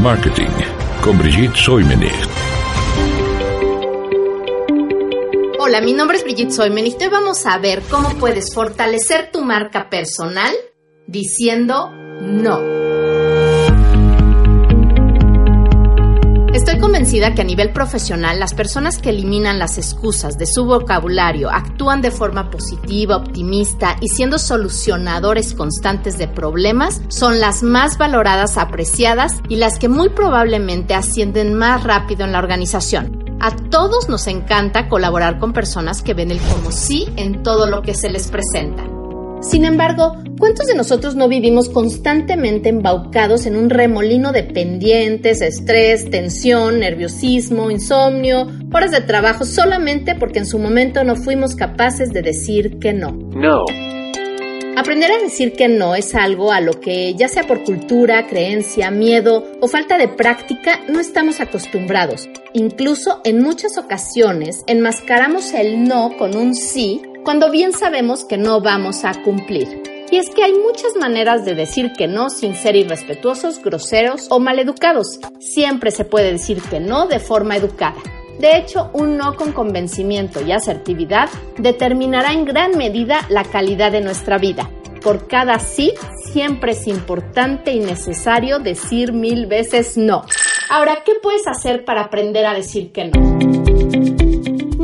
Marketing con Brigitte Soimenich. Hola, mi nombre es Brigitte Soimenich. Hoy vamos a ver cómo puedes fortalecer tu marca personal diciendo no. Estoy convencida que a nivel profesional las personas que eliminan las excusas de su vocabulario, actúan de forma positiva, optimista y siendo solucionadores constantes de problemas son las más valoradas, apreciadas y las que muy probablemente ascienden más rápido en la organización. A todos nos encanta colaborar con personas que ven el como sí en todo lo que se les presenta. Sin embargo, ¿cuántos de nosotros no vivimos constantemente embaucados en un remolino de pendientes, estrés, tensión, nerviosismo, insomnio, horas de trabajo solamente porque en su momento no fuimos capaces de decir que no? No. Aprender a decir que no es algo a lo que, ya sea por cultura, creencia, miedo o falta de práctica, no estamos acostumbrados. Incluso en muchas ocasiones enmascaramos el no con un sí cuando bien sabemos que no vamos a cumplir. Y es que hay muchas maneras de decir que no sin ser irrespetuosos, groseros o maleducados. Siempre se puede decir que no de forma educada. De hecho, un no con convencimiento y asertividad determinará en gran medida la calidad de nuestra vida. Por cada sí, siempre es importante y necesario decir mil veces no. Ahora, ¿qué puedes hacer para aprender a decir que no?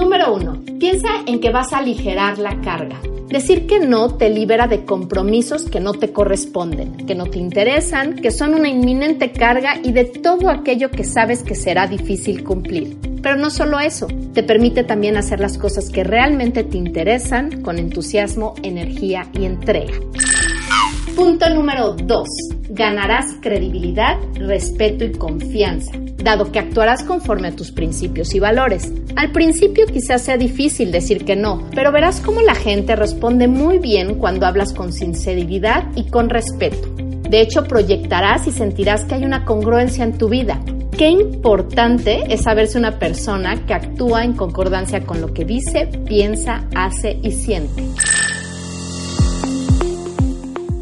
Número 1. Piensa en que vas a aligerar la carga. Decir que no te libera de compromisos que no te corresponden, que no te interesan, que son una inminente carga y de todo aquello que sabes que será difícil cumplir. Pero no solo eso, te permite también hacer las cosas que realmente te interesan con entusiasmo, energía y entrega. Punto número 2. Ganarás credibilidad, respeto y confianza dado que actuarás conforme a tus principios y valores. Al principio quizás sea difícil decir que no, pero verás cómo la gente responde muy bien cuando hablas con sinceridad y con respeto. De hecho, proyectarás y sentirás que hay una congruencia en tu vida. Qué importante es saberse una persona que actúa en concordancia con lo que dice, piensa, hace y siente.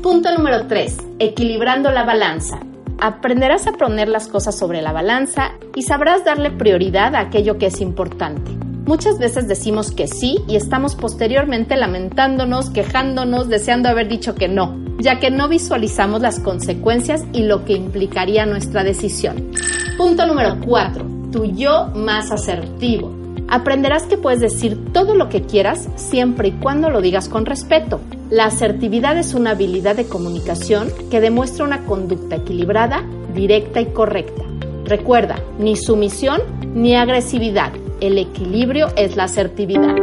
Punto número 3. Equilibrando la balanza aprenderás a poner las cosas sobre la balanza y sabrás darle prioridad a aquello que es importante. Muchas veces decimos que sí y estamos posteriormente lamentándonos, quejándonos, deseando haber dicho que no, ya que no visualizamos las consecuencias y lo que implicaría nuestra decisión. Punto número 4. Tu yo más asertivo. Aprenderás que puedes decir todo lo que quieras siempre y cuando lo digas con respeto. La asertividad es una habilidad de comunicación que demuestra una conducta equilibrada, directa y correcta. Recuerda, ni sumisión ni agresividad. El equilibrio es la asertividad.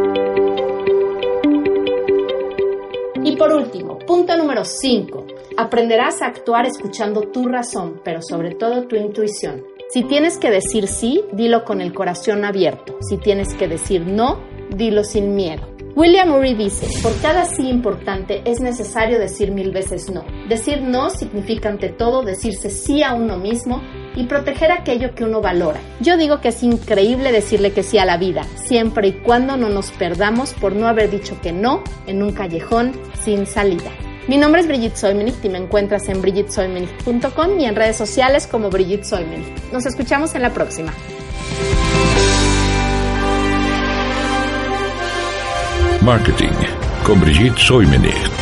Y por último, punto número 5. Aprenderás a actuar escuchando tu razón, pero sobre todo tu intuición. Si tienes que decir sí, dilo con el corazón abierto. Si tienes que decir no, dilo sin miedo. William Murray dice, por cada sí importante es necesario decir mil veces no. Decir no significa ante todo decirse sí a uno mismo y proteger aquello que uno valora. Yo digo que es increíble decirle que sí a la vida, siempre y cuando no nos perdamos por no haber dicho que no en un callejón sin salida. Mi nombre es Brigitte Soymenich y me encuentras en brigittesoymenich.com y en redes sociales como Brigitte Soymenich. Nos escuchamos en la próxima. Marketing con Brigitte Soymenich.